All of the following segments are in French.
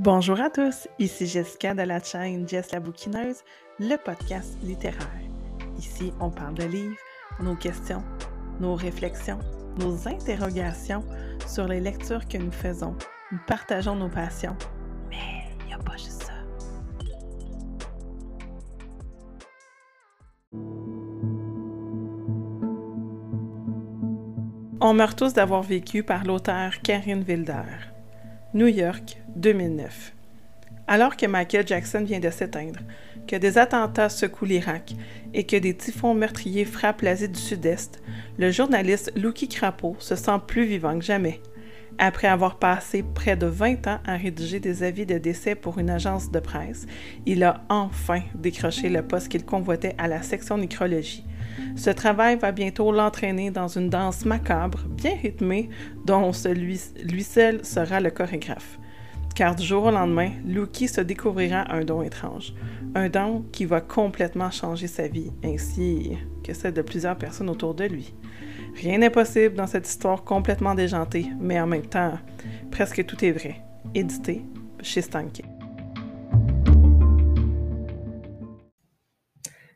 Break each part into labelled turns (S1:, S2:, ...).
S1: Bonjour à tous, ici Jessica de la chaîne Jess la bouquineuse, le podcast littéraire. Ici, on parle de livres, nos questions, nos réflexions, nos interrogations sur les lectures que nous faisons. Nous partageons nos passions, mais il n'y a pas juste ça. On meurt tous d'avoir vécu par l'auteur Karine Wilder. New York, 2009. Alors que Michael Jackson vient de s'éteindre, que des attentats secouent l'Irak et que des typhons meurtriers frappent l'Asie du Sud-Est, le journaliste Lucky Crapo se sent plus vivant que jamais. Après avoir passé près de 20 ans à rédiger des avis de décès pour une agence de presse, il a enfin décroché le poste qu'il convoitait à la section nécrologie. Ce travail va bientôt l'entraîner dans une danse macabre, bien rythmée, dont lui seul sera le chorégraphe. Car du jour au lendemain, Lucky se découvrira un don étrange. Un don qui va complètement changer sa vie, ainsi que celle de plusieurs personnes autour de lui. Rien n'est possible dans cette histoire complètement déjantée, mais en même temps, presque tout est vrai. Édité chez Stanky.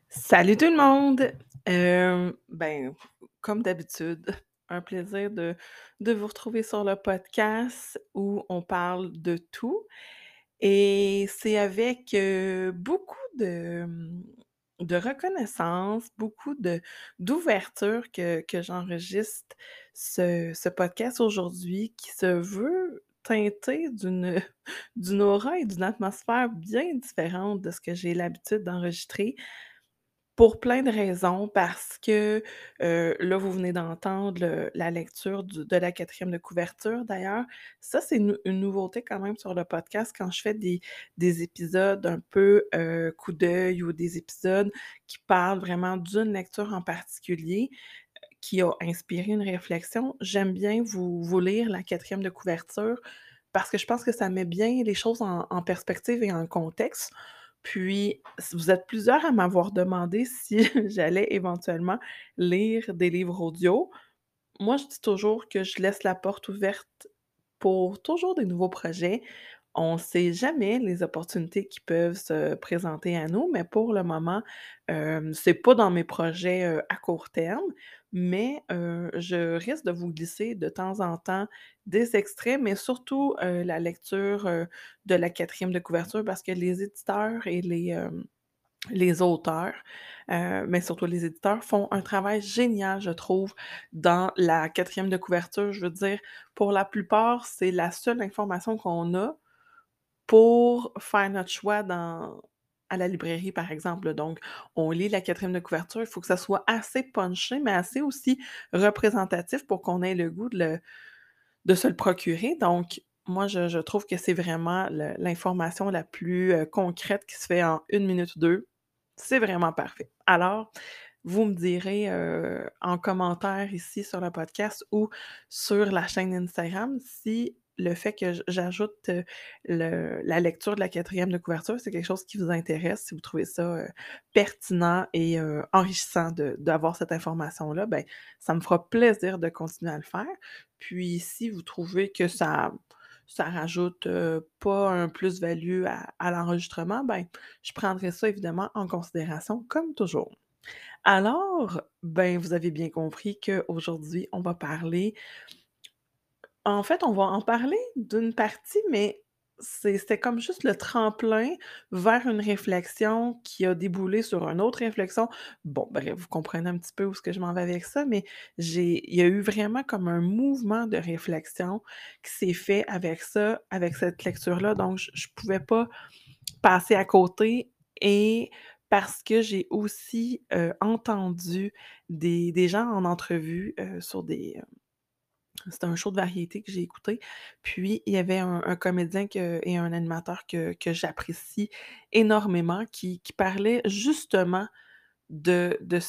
S1: Salut tout le monde! Euh, ben, comme d'habitude, un plaisir de, vous retrouver sur le podcast où on parle de tout. Et c'est avec beaucoup de, de reconnaissance, beaucoup d'ouverture que, j'enregistre ce, ce podcast aujourd'hui qui se veut teinté d'une, d'une aura et d'une atmosphère bien différente de ce que j'ai l'habitude d'enregistrer. Pour plein de raisons, parce que, là, vous venez d'entendre la lecture de la quatrième de couverture d'ailleurs. Ça, c'est une nouveauté quand même sur le podcast quand je fais des des épisodes un peu, coup d'œil ou des épisodes qui parlent vraiment d'une lecture en particulier, qui a inspiré une réflexion. J'aime bien vous lire la quatrième de couverture parce que je pense que ça met bien les choses en perspective et en contexte. Puis, vous êtes plusieurs à m'avoir demandé si j'allais éventuellement lire des livres audio. Moi, je dis toujours que je laisse la porte ouverte pour toujours des nouveaux projets. On ne sait jamais les opportunités qui peuvent se présenter à nous, mais pour le moment, ce c'est pas dans mes projets, à court terme, mais je risque de vous glisser de temps en temps des extraits, mais surtout, la lecture, de la quatrième de couverture parce que les éditeurs et les, les auteurs, mais surtout les éditeurs font un travail génial, je trouve, dans la quatrième de couverture. Je veux dire, pour la plupart, c'est la seule information qu'on a pour faire notre choix dans à la librairie, par exemple. Donc, on lit la quatrième de couverture, il faut que ça soit assez punché, mais assez aussi représentatif pour qu'on ait le goût de, se le procurer. Donc, moi, je, trouve que c'est vraiment l'information la plus euh, concrète qui se fait en une minute ou deux. C'est vraiment parfait. Alors, vous me direz euh, en commentaire ici sur le podcast ou sur la chaîne Instagram si le fait que j'ajoute la lecture de la quatrième de couverture, c'est quelque chose qui vous intéresse, si vous trouvez ça pertinent et enrichissant d'avoir cette information-là, ben ça me fera plaisir de continuer à le faire. Puis si vous trouvez que ça ça rajoute pas un plus-value à, l'enregistrement, ben je prendrai ça évidemment en considération comme toujours. Alors, ben vous avez bien compris qu'aujourd'hui, on va parler en fait, on va en parler d'une partie, mais c'était comme juste le tremplin vers une réflexion qui a déboulé sur une autre réflexion. Bon, bref, vous comprenez un petit peu où ce que je m'en vais avec ça, mais il y a eu vraiment comme un mouvement de réflexion qui s'est fait avec ça, avec cette lecture-là, donc je ne pouvais pas passer à côté et parce que j'ai aussi, euh, entendu des gens en entrevue, euh, sur des, c'était un show de variété que j'ai écouté. Puis, il y avait un, comédien et un animateur que, j'apprécie énormément qui, parlait justement euh, de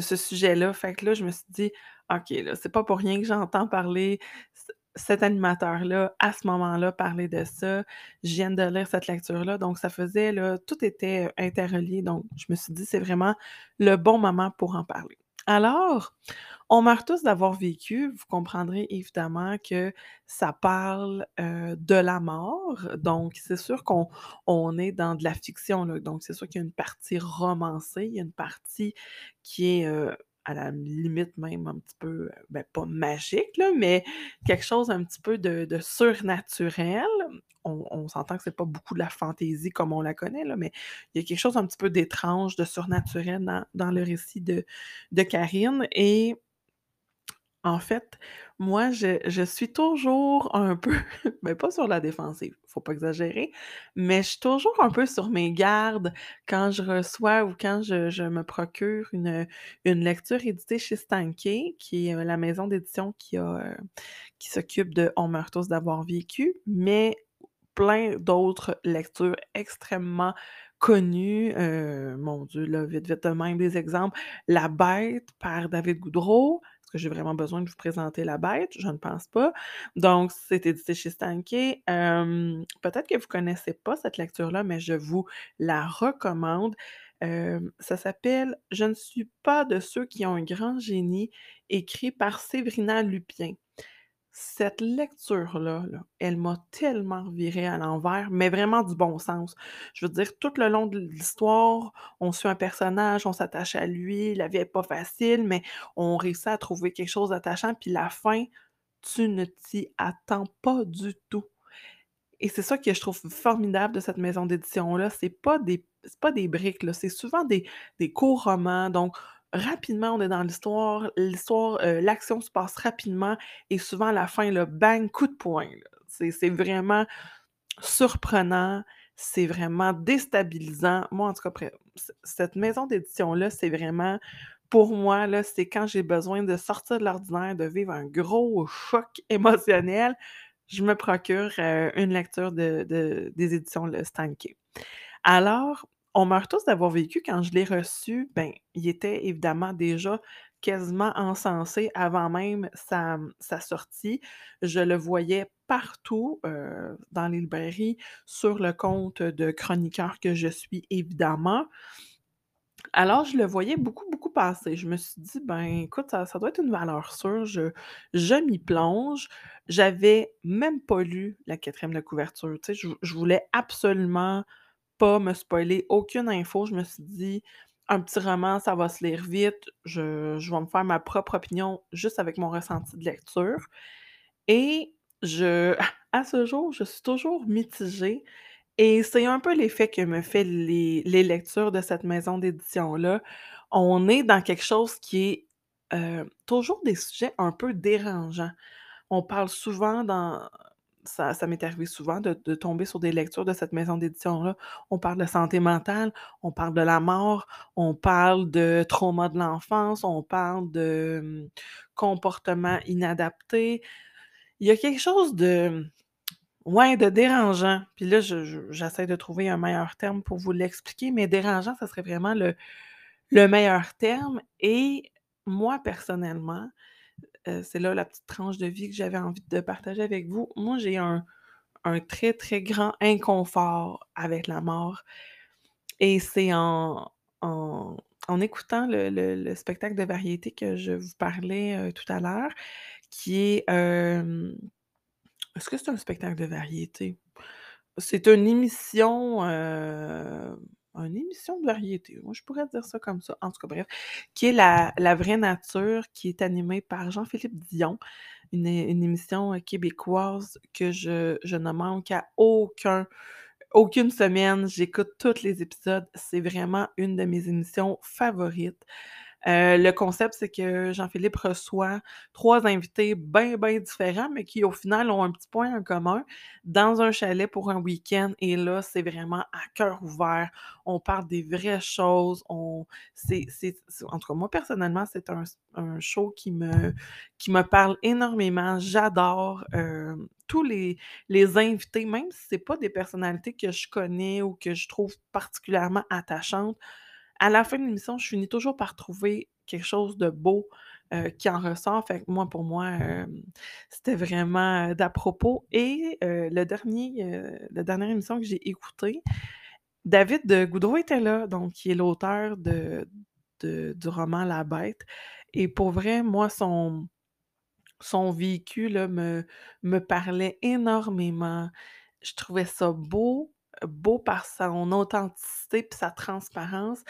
S1: ce sujet-là. Fait que là, je me suis dit, OK, là, c'est pas pour rien que j'entends parler cet animateur-là, à ce moment-là, parler de ça. Je viens de lire cette lecture-là. Donc, ça faisait, là, tout était interrelié. Donc, je me suis dit, c'est vraiment le bon moment pour en parler. Alors, On meurt tous d'avoir vécu. Vous comprendrez évidemment que ça parle, de la mort. Donc c'est sûr qu'on on est dans de la fiction. Donc c'est sûr qu'il y a une partie romancée, il y a une partie qui est, à la limite même un petit peu, ben, pas magique, là, mais quelque chose un petit peu de de surnaturel. On on s'entend que c'est pas beaucoup de la fantaisie comme on la connaît, là, mais il y a quelque chose un petit peu d'étrange, de surnaturel dans dans le récit de de Karine et en fait, moi, je je suis toujours un peu, ben, pas sur la défensive, faut pas exagérer, mais je suis toujours un peu sur mes gardes quand je reçois ou quand je je me procure une, une lecture éditée chez Stankey, qui est, la maison d'édition qui a, heu, qui s'occupe de On meurt tous d'avoir vécu, mais plein d'autres lectures extrêmement connues, heu, mon Dieu, là, vite, vite de même des exemples, La Bête par David Goudreau. Que j'ai vraiment besoin de vous présenter La Bête? Je ne pense pas. Donc c'est édité chez Stankey. Hem, peut-être que vous connaissez pas cette lecture-là, mais je vous la recommande. Ça s'appelle «Je ne suis pas de ceux qui ont un grand génie», écrit par Séverina Lupien. Cette lecture-là, là, elle m'a tellement revirée à l'envers, mais vraiment du bon sens. Je veux dire, tout le long de l'histoire, on suit un personnage, on s'attache à lui, la vie est pas facile, mais on réussit à trouver quelque chose d'attachant, puis la fin, tu ne t'y attends pas du tout. Et c'est ça que je trouve formidable de cette maison d'édition-là, c'est pas des pas des briques, c'est souvent des des courts romans, donc rapidement, on est dans l'histoire, l'histoire, heu, l'action se passe rapidement et souvent à la fin, là, bang, coup de poing. C'est vraiment surprenant, c'est vraiment déstabilisant. Moi, en tout cas, cette maison d'édition-là, c'est vraiment pour moi, c'est quand j'ai besoin de sortir de l'ordinaire, de vivre un gros choc émotionnel, je me procure, heu, une lecture de de des éditions Le. Alors, On meurt tous d'avoir vécu, quand je l'ai reçu, ben, il était évidemment déjà quasiment encensé avant même sa, sortie. Je le voyais partout, heu, dans les librairies, sur le compte de chroniqueur que je suis évidemment. Alors je le voyais beaucoup, beaucoup passer. Je me suis dit: «Ben, écoute, ça ça doit être une valeur sûre». Je m'y plonge. J'avais même pas lu la quatrième de couverture, je voulais absolument pas me spoiler aucune info. Je me suis dit: «Un petit roman, ça va se lire vite, je vais me faire ma propre opinion juste avec mon ressenti de lecture» et je à ce jour, je suis toujours mitigée et c'est un peu l'effet que me fait les lectures de cette maison d'édition-là. On est dans quelque chose qui est, heu, toujours des sujets un peu dérangeants. On parle souvent dans ça m'est arrivé souvent de tomber sur des lectures de cette maison d'édition-là. On parle de santé mentale, on parle de la mort, on parle de trauma de l'enfance, on parle de, mmh, comportement inadapté. Il y a quelque chose de ouais, de dérangeant. Puis là, je je j'essaie de trouver un meilleur terme pour vous l'expliquer, mais dérangeant, ça serait vraiment le meilleur terme et moi, personnellement, Heu, c'est là la petite tranche de vie que j'avais envie de partager avec vous. Moi, j'ai un un très, très grand inconfort avec la mort et c'est en en en écoutant le le le spectacle de variété que je vous parlais, heu, tout à l'heure, qui est, hem est-ce que c'est un spectacle de variété? C'est une émission, une émission de variété, moi je pourrais dire ça comme ça, en tout cas bref, qui est La vraie nature, qui est animée par Jean-Philippe Dion, une émission, heu, québécoise que je ne manque à aucun aucune semaine, j'écoute tous les épisodes, c'est vraiment une de mes émissions favorites. Heu, le concept, c'est que Jean-Philippe reçoit 3 invités bien, bien différents, mais qui, au final, ont un petit point en commun, dans un chalet pour un week-end et là, c'est vraiment à cœur ouvert. On parle des vraies choses, en tout cas, moi, personnellement, c'est un show qui me qui me parle énormément. J'adore, hem, tous les les invités, même si c'est pas des personnalités que je connais ou que je trouve particulièrement attachantes, à la fin de l'émission, je finis toujours par trouver quelque chose de beau, heu, qui en ressort. Fait que moi, pour moi, hem, c'était vraiment, heu, d'à propos et le dernier, la dernière émission que j'ai écoutée, David, heu, Goudreau était là, donc qui est l'auteur de de du roman La Bête et pour vrai, moi, son son vécu, là, me me parlait énormément. Je trouvais ça beau, beau par son authenticité puis sa transparence,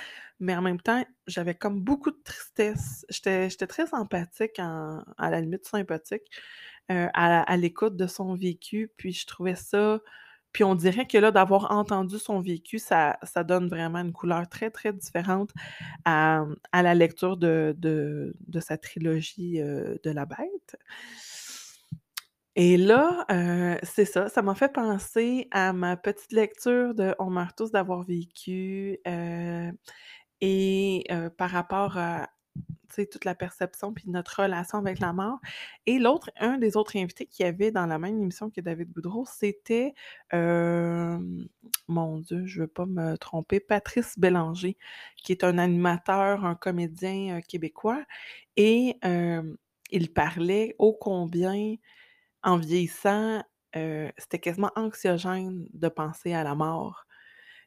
S1: mais en même temps, j'avais comme beaucoup de tristesse. J'étais très empathique en à la limite sympathique, heu, à à l'écoute de son vécu, puis je trouvais ça puis on dirait que là, d'avoir entendu son vécu, ça ça donne vraiment une couleur très, très différente à, la lecture de de de sa trilogie, heu, de La Bête. Et là, heu, c'est ça, ça m'a fait penser à ma petite lecture de On meurt tous d'avoir vécu, heu et heu, par rapport à, tu sais, toute la perception puis notre relation avec la mort. Et l'autre un des autres invités qu'il y avait dans la même émission que David Boudreau, c'était, mon Dieu, je veux pas me tromper, Patrice Bélanger, qui est un animateur, un comédien, québécois. Et il parlait ô combien, en vieillissant, c'était quasiment anxiogène de penser à la mort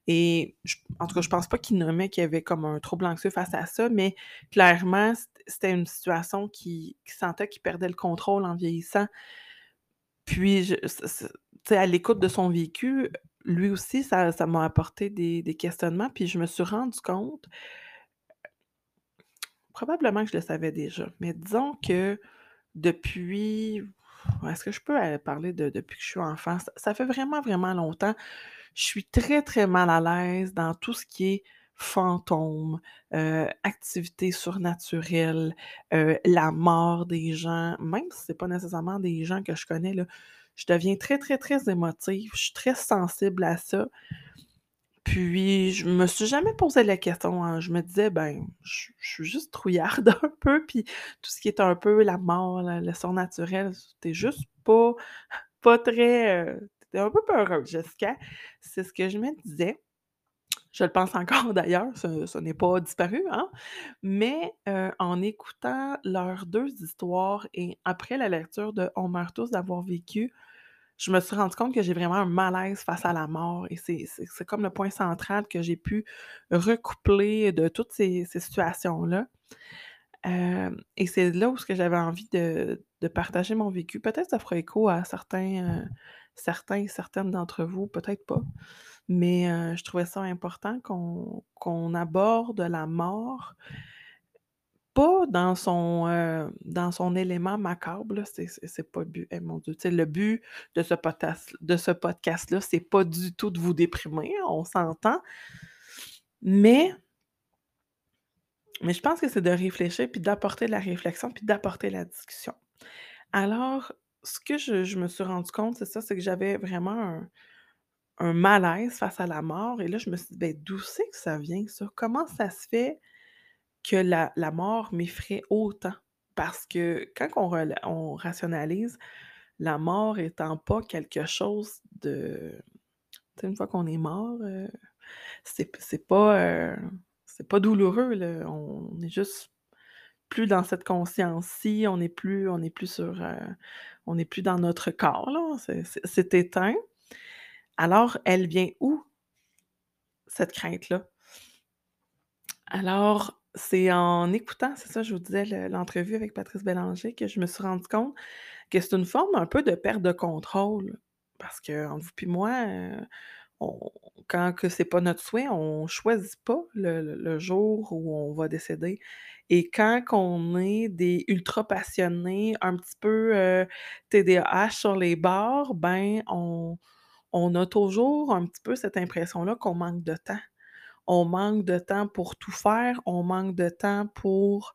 S1: et en tout cas, je pense pas qu'il nommait qu'il y avait comme un trouble anxieux face à ça, mais clairement, c'ét c'était une situation qui sentait qu'il perdait le contrôle en vieillissant. Puis sais, à l'écoute de son vécu, lui aussi, ça ça m'a apporté des des questionnements, puis je me suis rendue compte probablement que je le savais déjà, mais disons que depuis est-ce que je peux, heu, parler de depuis que je suis enfant? Ça fait vraiment, vraiment longtemps. Je suis très, très mal à l'aise dans tout ce qui est fantômes, heu, activités surnaturelles, heu, la mort des gens, même si c'est pas nécessairement des gens que je connais, là. Je deviens très, très, très émotive, je suis très sensible à ça. Puis je me suis jamais posé la question, hein. Je me disais: «Ben, je suis juste trouillarde un peu, puis tout ce qui est un peu la mort, la le surnaturel, tu juste pas pas très, tu un peu peureuse, Jessica». C'est ce que je me disais. Je le pense encore d'ailleurs, ce n'est pas disparu, hein, mais heu, en écoutant leurs 2 histoires et après la lecture de On meurt tous d'avoir vécu, je me suis rendue compte que j'ai vraiment un malaise face à la mort et c'est comme le point central que j'ai pu recoupler de toutes ces ces situations-là. Hem et c'est là où j'avais envie de de partager mon vécu. Peut-être ça fera écho à certains, heu, certains et certaines d'entre vous, peut-être pas. Mais heu, je trouvais ça important qu'on aborde la mort pas dans son, heu, dans son élément macabre, c'est pas le but. Eh mon Dieu, le but de ce de ce podcast-là, c'est pas du tout de vous déprimer, on s'entend. Mais mais je pense que c'est de réfléchir, puis d'apporter la réflexion, puis d'apporter la discussion. Alors, ce que je je me suis rendu compte, c'est ça, c'est que j'avais vraiment un un malaise face à la mort et là, je me suis dit: «Beh, d'où c'est que ça vient ça? Comment ça se fait que la mort m'effraie autant?» parce que quand on on rationalise, la mort étant pas quelque chose de une fois qu'on est mort, heu, c'est pas, heu, c'est pas douloureux, là. On est juste plus dans cette conscience-ci, on n'est plus on n'est plus sur, heu, on plus dans notre corps, c'est éteint. Alors, elle vient où cette crainte-là? Alors, c'est en écoutant, c'est ça, je vous disais, le l'entrevue avec Patrice Bélanger que je me suis rendue compte que c'est une forme un peu de perte de contrôle. Parce qu'entre vous puis moi, on quand que c'est pas notre souhait, on choisit pas le jour où on va décéder et quand qu'on est des ultra passionnés, un petit peu, TDAH sur les bords, ben, on on a toujours un petit peu cette impression-là qu'on manque de temps. On manque de temps pour tout faire, on manque de temps pour,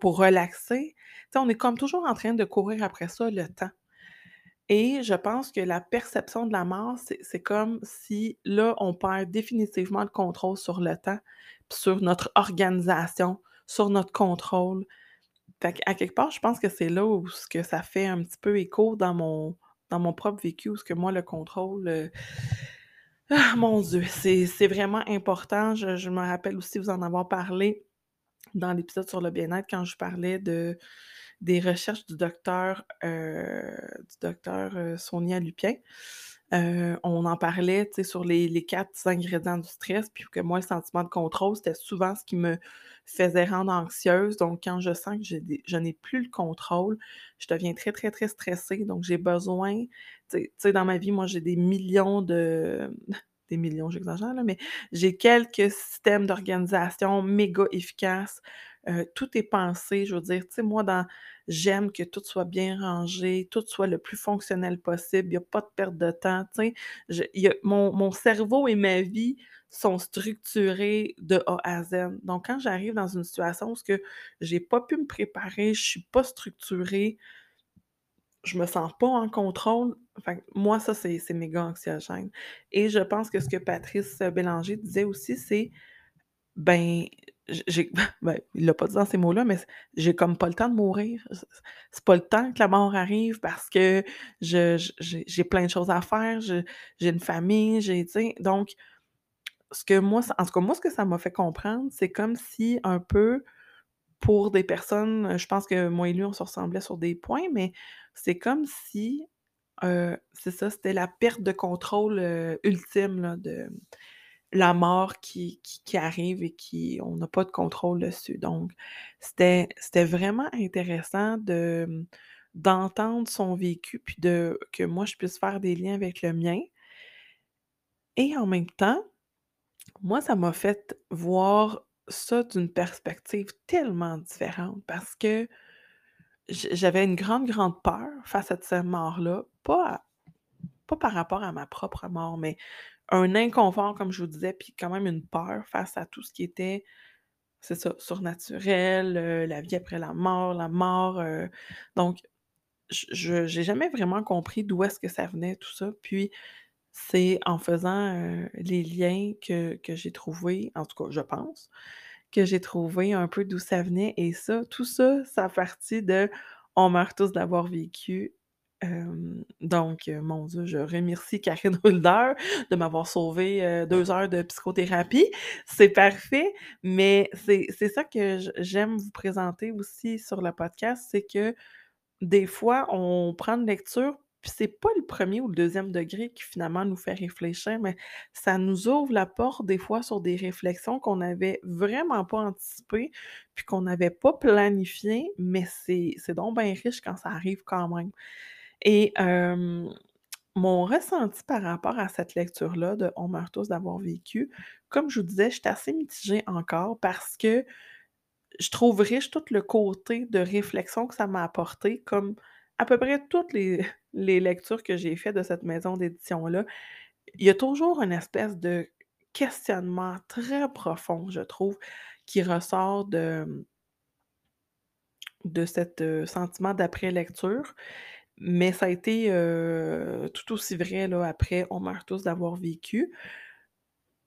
S1: pour relaxer. On est comme toujours en train de courir après ça, le temps et je pense que la perception de la mort, c'est comme si, là, on perd définitivement le contrôle sur le temps, sur notre organisation, sur notre contrôle. Qu'à quelque part, je pense que c'est là où ça fait un petit peu écho dans mon propre vécu, où ce que moi, le contrôle, heu ah mon Dieu, c'est vraiment important. Je me rappelle aussi vous en avoir parlé dans l'épisode sur le bien-être quand je parlais de des recherches du docteur, heu, du docteur, heu, Sonia Lupien, Heu, on en parlait, sur les 4 ingrédients du stress, puis que moi, le sentiment de contrôle, c'était souvent ce qui me faisait rendre anxieuse. Donc quand je sens que je n'ai plus le contrôle, je deviens très, très, très stressée. Donc j'ai besoin tu sais, dans ma vie, moi, j'ai des millions de des millions, j'exagère là, mais j'ai quelques systèmes d'organisation méga efficaces. Tout est pensé, je veux dire, tu sais, moi, dans j'aime que tout soit bien rangé, tout soit le plus fonctionnel possible, il y a pas de perte de temps, tu sais. Je mon cerveau et ma vie sont structurés de A à Z. Donc quand j'arrive dans une situation où que j'ai pas pu me préparer, je suis pas structurée je me sens pas en contrôle, que moi, ça, c'est méga anxiogène et je pense que ce que Patrice, Bélanger disait aussi, c'est ben, j'ai ben, il l'a pas dit dans ces mots-là, mais j'ai comme pas le temps de mourir. C'est pas le temps que la mort arrive parce que je j'ai plein de choses à faire, j'ai une famille, j'ai? Donc ce que moi en tout cas, moi, ce que ça m'a fait comprendre, c'est comme si un peu pour des personnes, heu, je pense que moi et lui, on se ressemblait sur des points, mais c'est comme si, heu, c'est ça, c'était la perte de contrôle, heu, ultime là, de la mort qui arrive et qui on n'a pas de contrôle dessus. Donc c'était vraiment intéressant de, d'entendre son vécu, puis de que moi, je puisse faire des liens avec le mien et en même temps, moi, ça m'a fait voir ça d'une perspective tellement différente parce que j'avais une grande, grande peur face à cette mort-là, pas par rapport à ma propre mort, mais un inconfort, comme je vous disais, puis quand même une peur face à tout ce qui était, c'est ça, surnaturel, heu, la vie après la mort, la mort, heu, donc je j'ai jamais vraiment compris d'où est-ce que ça venait tout ça, puis c'est en faisant, heu, les liens que que j'ai trouvé, en tout cas, je pense, que j'ai trouvé un peu d'où ça venait. Et ça, tout ça, ça a parti de «On meurt tous d'avoir vécu», donc heu, mon Dieu, je remercie Carine Hulder de m'avoir sauvé, heu, 2 heures de psychothérapie. C'est parfait, mais c'est ça que j'aime vous présenter aussi sur le podcast, c'est que des fois, on prend une lecture, puis c'est pas le 1er ou le 2e degré qui finalement nous fait réfléchir, mais ça nous ouvre la porte des fois sur des réflexions qu'on avait vraiment pas anticipées, puis qu'on n'avait pas planifiées, mais c'est donc bien riche quand ça arrive quand même et mon ressenti par rapport à cette lecture-là de «On meurt tous d'avoir vécu», comme je vous disais, j'étais assez mitigée encore parce que je trouve riche tout le côté de réflexion que ça m'a apporté, comme à peu près toutes les lectures que j'ai faites de cette maison d'édition-là. Il y a toujours une espèce de questionnement très profond, je trouve, qui ressort de, de heu, sentiment d'après-lecture, mais ça a été, tout aussi vrai, là, après «On meurt tous d'avoir vécu».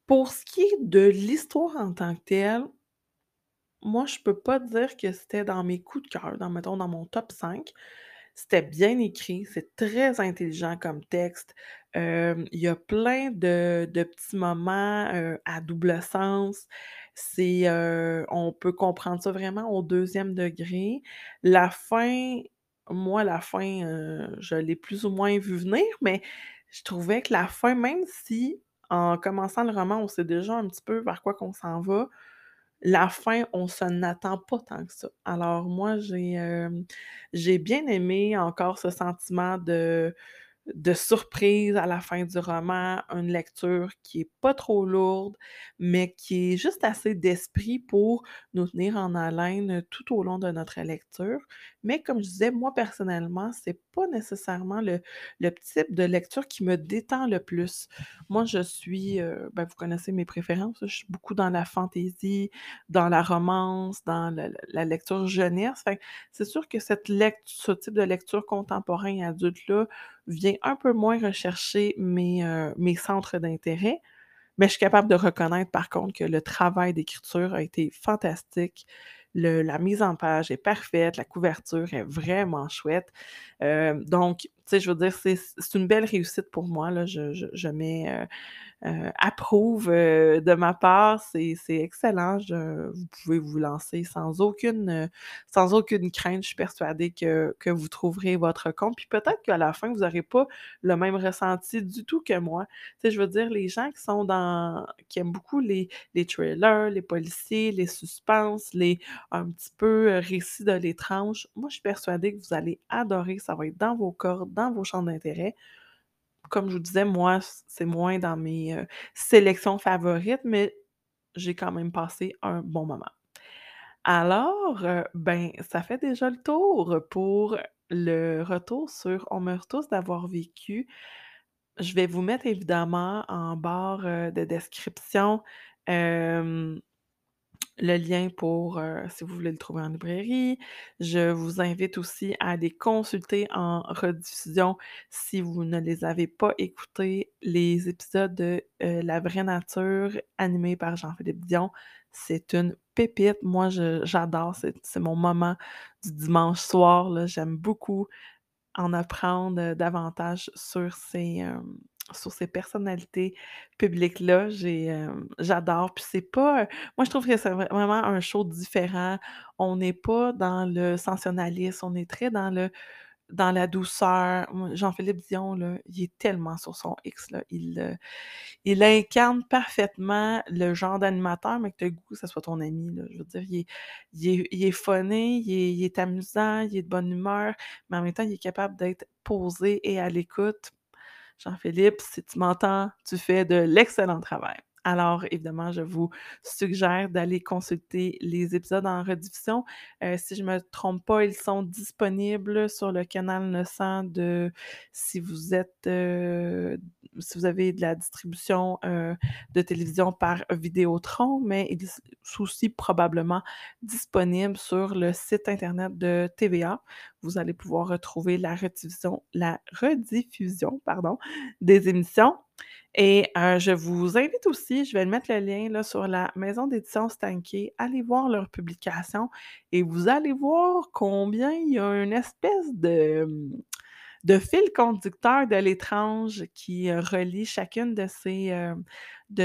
S1: Pour ce qui est de l'histoire en tant que telle moi, je peux pas dire que c'était dans mes coups de cœur, dans mettons, dans mon top 5. C'était bien écrit, c'est très intelligent comme texte, il y a plein de de petits moments, à double sens. C'est, on peut comprendre ça vraiment au 2e degré. La fin, moi, la fin, heu, je l'ai plus ou moins vue venir, mais je trouvais que la fin, même si en commençant le roman, on sait déjà un petit peu vers quoi qu'on s'en va, la fin, on s'en attend pas tant que ça. Alors moi, j'ai, hem, j'ai bien aimé encore ce sentiment de de surprise à la fin du roman, une lecture qui est pas trop lourde, mais qui est juste assez d'esprit pour nous tenir en haleine tout au long de notre lecture. Mais comme je disais, moi, personnellement, c'est pas nécessairement le type de lecture qui me détend le plus. Moi, je suis, heu, ben, vous connaissez mes préférences, je suis beaucoup dans la fantaisie, dans la romance, dans la lecture jeunesse, c'est sûr que ce type de lecture contemporain adulte-là vient un peu moins rechercher mes, heu, mes centres d'intérêt, mais je suis capable de reconnaître par contre que le travail d'écriture a été fantastique. la mise en page est parfaite, la couverture est vraiment chouette. Heu, donc, sais, je veux dire, c'est une belle réussite pour moi, là. Je je je mets, heu heu, approuve, heu, de ma part. C'est excellent. Je vous pouvez vous lancer sans aucune, sans aucune crainte. Je suis persuadée que que vous trouverez votre compte. Puis peut-être qu'à la fin, vous aurez pas le même ressenti du tout que moi. Je veux dire, les gens qui sont dans qui aiment beaucoup les les les policiers, les suspens, les un petit peu, récits de l'étrange, moi, je suis persuadée que vous allez adorer. Ça va être dans vos cordes, dans vos champs d'intérêt. Comme je vous disais, moi, c'est moins dans mes, heu, sélections favorites, mais j'ai quand même passé un bon moment. Alors, heu, ben, ça fait déjà le tour pour le retour sur On meurt tous d'avoir vécu. Je vais vous mettre évidemment en barre, heu, de description, le lien pour, heu, si vous voulez le trouver en librairie. Je vous invite aussi à les consulter en rediffusion si vous ne les avez pas écoutés, les épisodes de, heu, La vraie nature animés par Jean-Philippe Dion. C'est une pépite. Moi, j'adore, c'est mon moment du dimanche soir. J'aime beaucoup en apprendre, heu, davantage sur ces, sur ces personnalités publiques-là. J'ai, j'adore. Puis c'est pas, moi, je trouve que c'est vr vraiment un show différent. On n'est pas dans le sensationnalisme, on est très dans le dans la douceur. Jean-Philippe Dion, là, il est tellement sur son X, là. Il, heu, il incarne parfaitement le genre d'animateur, mais que tu goût que ça soit ton ami, là. Je veux dire, il est il est funny, il est amusant, il est de bonne humeur, mais en même temps, il est capable d'être posé et à l'écoute. Jean-Philippe, si tu m'entends, tu fais de l'excellent travail. Alors évidemment, je vous suggère d'aller consulter les épisodes en rediffusion. Heu, si je me trompe pas, ils sont disponibles sur le canal 900 de si vous êtes, heu, si vous avez de la distribution, heu, de télévision par Vidéotron, mais ils s sont aussi probablement disponibles sur le site internet de TVA. Vous allez pouvoir retrouver la rediffusion la rediffusion, pardon, des émissions et heu, je vous invite aussi, je vais mettre le lien sur la maison d'édition Stanké. Allez voir leurs publications et vous allez voir combien il y a une espèce de, de fil conducteur de l'étrange qui, heu, relie chacune de ces,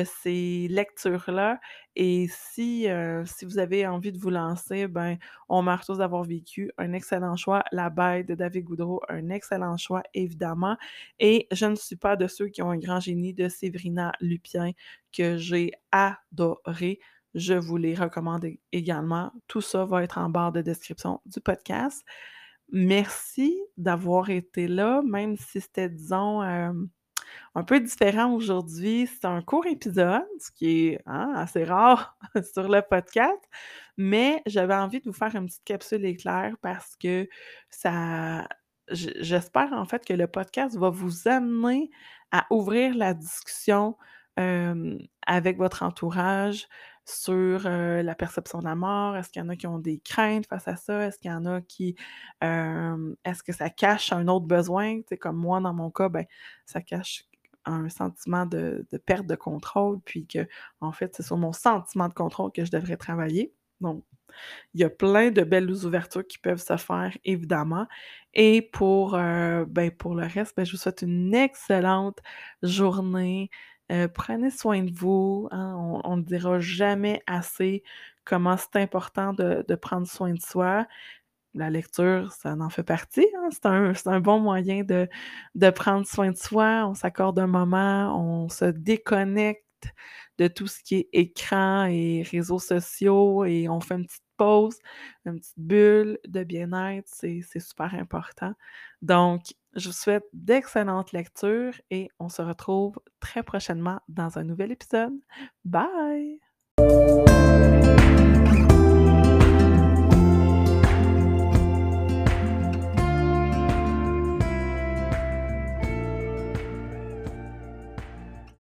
S1: ces lectures-là et si, heu, si vous avez envie de vous lancer, ben, On meurt tous d'avoir vécu, un excellent choix. La Bête de David Goudreau, un excellent choix évidemment et Je ne suis pas de ceux qui ont un grand génie de Séverina Lupien que j'ai adoré. Je vous les recommande également. Tout ça va être en barre de description du podcast. Merci d'avoir été là, même si c'était, disons, un peu différent aujourd'hui. C'est un court épisode, ce qui est, hein, assez rare sur le podcast, mais j'avais envie de vous faire une petite capsule éclair parce que ça j'espère en fait que le podcast va vous amener à ouvrir la discussion, avec votre entourage sur, la perception de la mort? Est-ce qu'il y en a qui ont des craintes face à ça? Est-ce qu'il y en a qui, est-ce que ça cache un autre besoin? Tu sais, comme moi, dans mon cas, ben, ça cache un sentiment de de perte de contrôle, puis qu'en fait, c'est sur mon sentiment de contrôle que je devrais travailler. Donc, il y a plein de belles ouvertures qui peuvent se faire, évidemment et pour, ben, pour le reste, ben, je vous souhaite une excellente journée. Heu, prenez soin de vous, hein, on le dira jamais assez comment c'est important de prendre soin de soi. La lecture, ça en fait partie, hein, c'est un un bon moyen de de prendre soin de soi. On s'accorde un moment, on se déconnecte de tout ce qui est écran et réseaux sociaux et on fait une petite pause, une petite bulle de bien-être, c'est super important. Donc, je vous souhaite d'excellentes lectures et on se retrouve très prochainement dans un nouvel épisode. Bye!